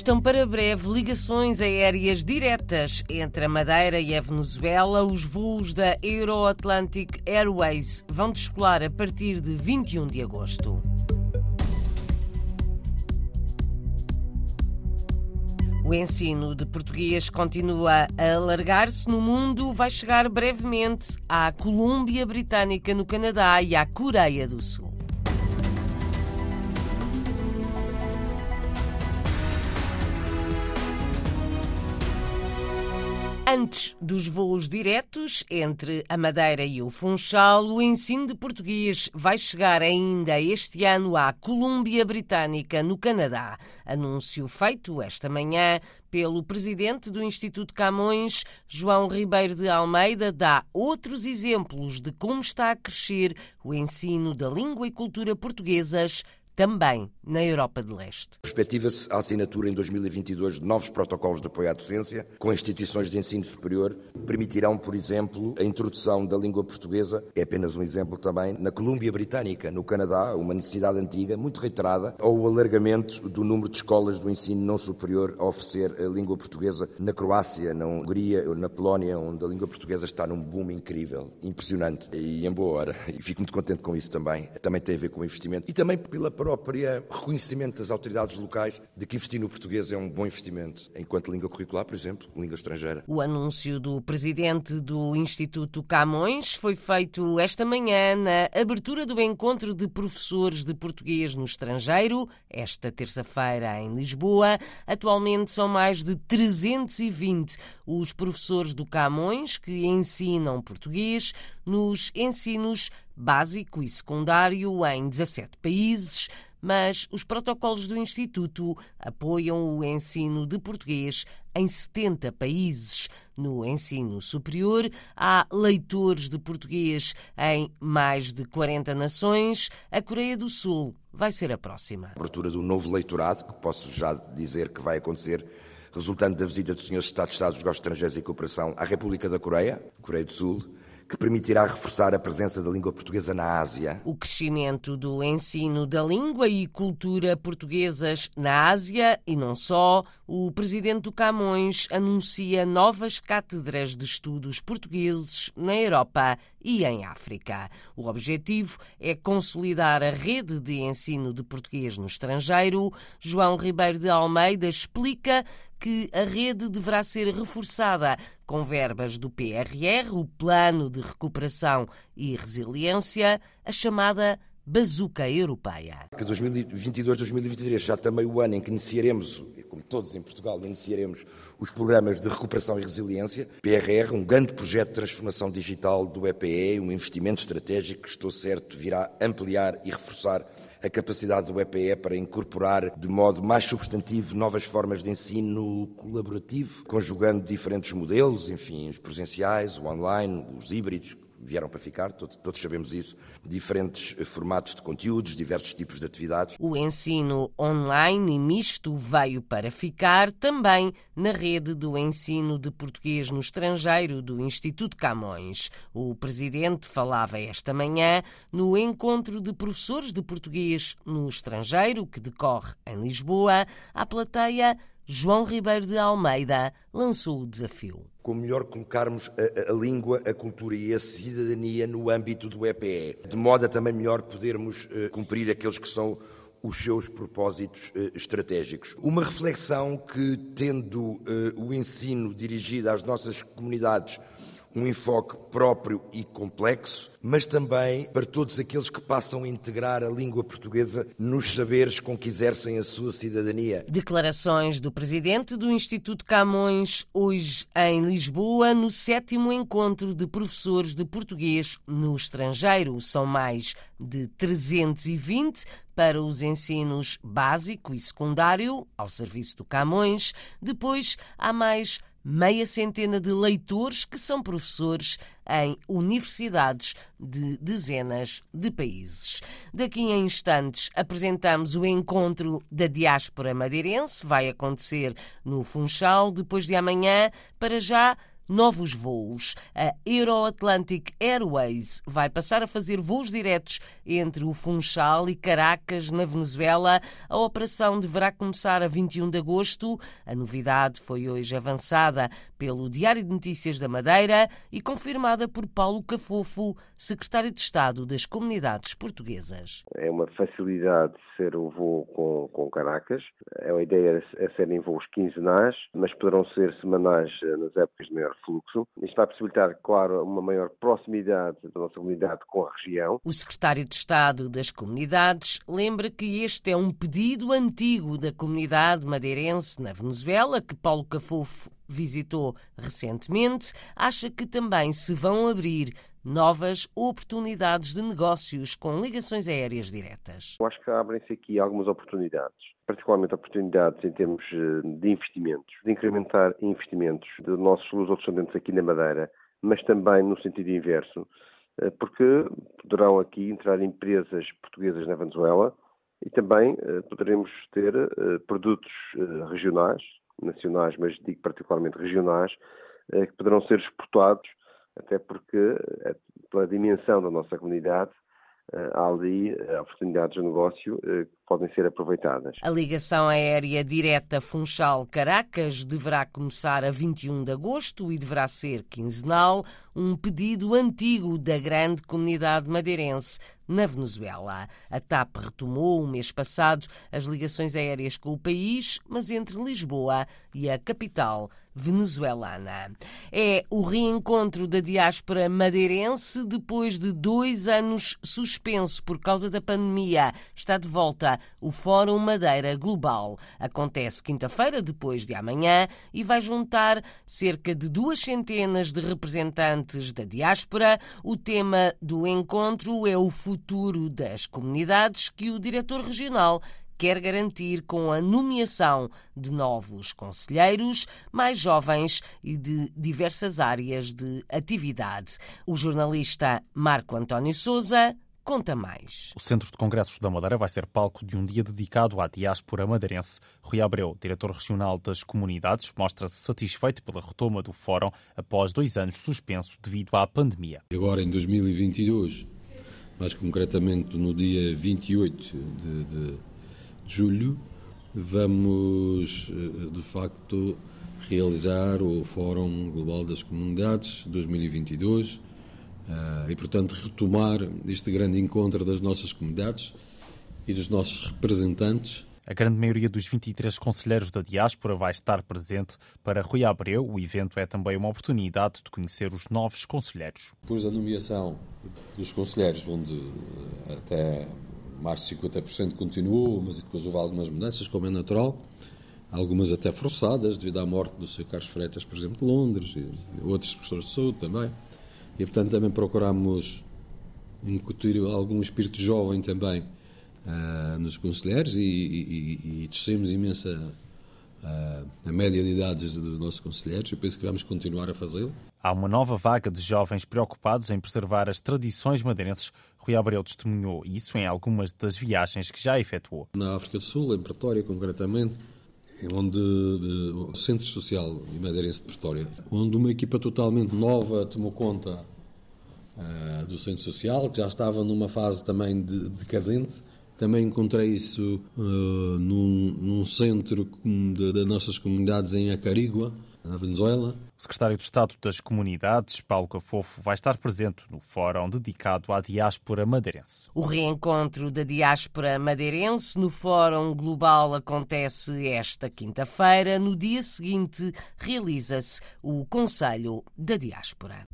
Estão para breve ligações aéreas diretas entre a Madeira e a Venezuela. Os voos da Euroatlantic Airways vão descolar a partir de 21 de agosto. O ensino de português continua a alargar-se no mundo, vai chegar brevemente à Colômbia Britânica, no Canadá e à Coreia do Sul. Antes dos voos diretos entre a Madeira e o Funchal, o ensino de português vai chegar ainda este ano à Colômbia Britânica, no Canadá. Anúncio feito esta manhã pelo presidente do Instituto Camões, João Ribeiro de Almeida, dá outros exemplos de como está a crescer o ensino da língua e cultura portuguesas também na Europa de Leste. Perspectiva-se a assinatura em 2022 de novos protocolos de apoio à docência com instituições de ensino superior que permitirão, por exemplo, a introdução da língua portuguesa, é apenas um exemplo também, na Colômbia Britânica, no Canadá, uma necessidade antiga, muito reiterada, ou o alargamento do número de escolas do ensino não superior a oferecer a língua portuguesa na Croácia, na Hungria, ou na Polónia, onde a língua portuguesa está num boom incrível, impressionante e em boa hora. E fico muito contente com isso também. Também tem a ver com o investimento e também pela próprio reconhecimento das autoridades locais de que investir no português é um bom investimento, enquanto língua curricular, por exemplo, língua estrangeira. O anúncio do presidente do Instituto Camões foi feito esta manhã na abertura do encontro de professores de português no estrangeiro, esta terça-feira em Lisboa. Atualmente são mais de 320 os professores do Camões que ensinam português nos ensinos básico e secundário em 17 países, mas os protocolos do Instituto apoiam o ensino de português em 70 países. No ensino superior, há leitores de português em mais de 40 nações. A Coreia do Sul vai ser a próxima. A abertura do novo leitorado, que posso já dizer que vai acontecer resultante da visita do Sr. Estado de Estado dos Negócios Estrangeiros e Cooperação à República da Coreia, Coreia do Sul, que permitirá reforçar a presença da língua portuguesa na Ásia. O crescimento do ensino da língua e cultura portuguesas na Ásia e não só, o presidente do Camões anuncia novas cátedras de estudos portugueses na Europa e em África. O objetivo é consolidar a rede de ensino de português no estrangeiro. João Ribeiro de Almeida explica que a rede deverá ser reforçada com verbas do PRR, o Plano de Recuperação e Resiliência, a chamada bazuca europeia. Que 2022-2023 já também o ano em que iniciaremos, como todos em Portugal, iniciaremos os programas de recuperação e resiliência. PRR, um grande projeto de transformação digital do EPE, um investimento estratégico que estou certo virá ampliar e reforçar a capacidade do EPE para incorporar de modo mais substantivo novas formas de ensino colaborativo, conjugando diferentes modelos, enfim, os presenciais, o online, os híbridos, vieram para ficar, todos, todos, sabemos isso, diferentes formatos de conteúdos, diversos tipos de atividades. O ensino online e misto veio para ficar também na rede do ensino de português no estrangeiro do Instituto Camões. O presidente falava esta manhã no encontro de professores de português no estrangeiro que decorre em Lisboa. À plateia João Ribeiro de Almeida lançou o desafio. Como melhor colocarmos a, a, língua, a cultura e a cidadania no âmbito do EPE, de modo a também melhor podermos uh, cumprir aqueles que são os seus propósitos uh, estratégicos. Uma reflexão que, tendo uh, o ensino dirigido às nossas comunidades um enfoque próprio e complexo, mas também para todos aqueles que passam a integrar a língua portuguesa nos saberes com que exercem a sua cidadania. Declarações do presidente do Instituto Camões, hoje em Lisboa, no sétimo encontro de professores de português no estrangeiro. São mais de 320 para os ensinos básico e secundário, ao serviço do Camões. Depois há mais meia centena de leitores que são professores em universidades de dezenas de países. Daqui a instantes apresentamos o encontro da diáspora madeirense, vai acontecer no Funchal depois de amanhã. Para já, novos voos. A Euro-Atlantic Airways vai passar a fazer voos diretos entre o Funchal e Caracas, na Venezuela. A operação deverá começar a 21 de agosto. A novidade foi hoje avançada pelo Diário de Notícias da Madeira e confirmada por Paulo Cafofo, secretário de Estado das Comunidades Portuguesas. É uma facilidade ser o voo com, com Caracas. É uma ideia é serem voos quinzenais, mas poderão ser semanais eh, nas épocas de maior fluxo. Isto vai possibilitar, claro, uma maior proximidade da nossa comunidade com a região. O secretário de Estado das Comunidades lembra que este é um pedido antigo da comunidade madeirense na Venezuela, que Paulo Cafofo visitou recentemente. Acha que também se vão abrir novas oportunidades de negócios com ligações aéreas diretas. Eu acho que abrem-se aqui algumas oportunidades, particularmente oportunidades em termos eh, de investimentos, de incrementar investimentos dos nossos luso-descendentes aqui na Madeira, mas também no sentido inverso, eh, porque poderão aqui entrar empresas portuguesas na Venezuela e também eh, poderemos ter produtos regionais, nacionais, mas digo particularmente regionais, que poderão ser exportados até porque, eh, pela dimensão da nossa comunidade, eh, há ali eh, oportunidades de negócio que podem ser aproveitadas. A ligação aérea direta Funchal-Caracas deverá começar a 21 de agosto e deverá ser quinzenal, um pedido antigo da grande comunidade madeirense na Venezuela. A TAP retomou o mês passado as ligações aéreas com o país, mas entre Lisboa e a capital venezuelana. É o reencontro da diáspora madeirense depois de dois anos suspenso por causa da pandemia. Está de volta o Fórum Madeira Global. Acontece quinta-feira, depois de amanhã, e vai juntar cerca de duas centenas de representantes da diáspora. O tema do encontro é o futuro das comunidades que o diretor regional quer garantir com a nomeação de novos conselheiros, mais jovens e de diversas áreas de atividade. O jornalista Marco António Souza conta mais. O Centro de Congressos da Madeira vai ser palco de um dia dedicado à diáspora madeirense. Rui Abreu, diretor regional das comunidades, mostra-se satisfeito pela retoma do fórum após dois anos suspenso devido à pandemia. Agora, em 2022, mais concretamente no dia 28 de, de de julho, vamos eh, de facto realizar o Fórum Global das Comunidades 2022 eh, e, portanto, retomar este grande encontro das nossas comunidades e dos nossos representantes. A grande maioria dos 23 conselheiros da diáspora vai estar presente. Para Rui Abreu, o evento é também uma oportunidade de conhecer os novos conselheiros. Depois da nomeação dos conselheiros, onde eh, até mais de 50% continuou, mas depois houve algumas mudanças, como é natural, algumas até forçadas, devido à morte do Sr. Carlos Freitas, por exemplo, de Londres, e outros professores de saúde também. E, portanto, também procuramos incutir algum espírito jovem também uh, nos conselheiros e, e, e descemos imensa uh, a média de idades dos nossos conselheiros e penso que vamos continuar a fazê-lo. Há uma nova vaga de jovens preocupados em preservar as tradições madeirenses. Rui Abreu testemunhou isso em algumas das viagens que já efetuou. Na África do Sul, em Pretória concretamente, onde de, o Centro Social e Madeirense de Pretória, onde uma equipa totalmente nova tomou conta uh, do Centro Social, que já estava numa fase também de, decadente. Também encontrei isso uh, num, num, centro das nossas comunidades em Acarigua, na Venezuela. O secretário de Estado das Comunidades, Paulo Cafofo, vai estar presente no fórum dedicado à diáspora madeirense. O reencontro da diáspora madeirense no Fórum Global acontece esta quinta-feira. No dia seguinte, realiza-se o Conselho da Diáspora.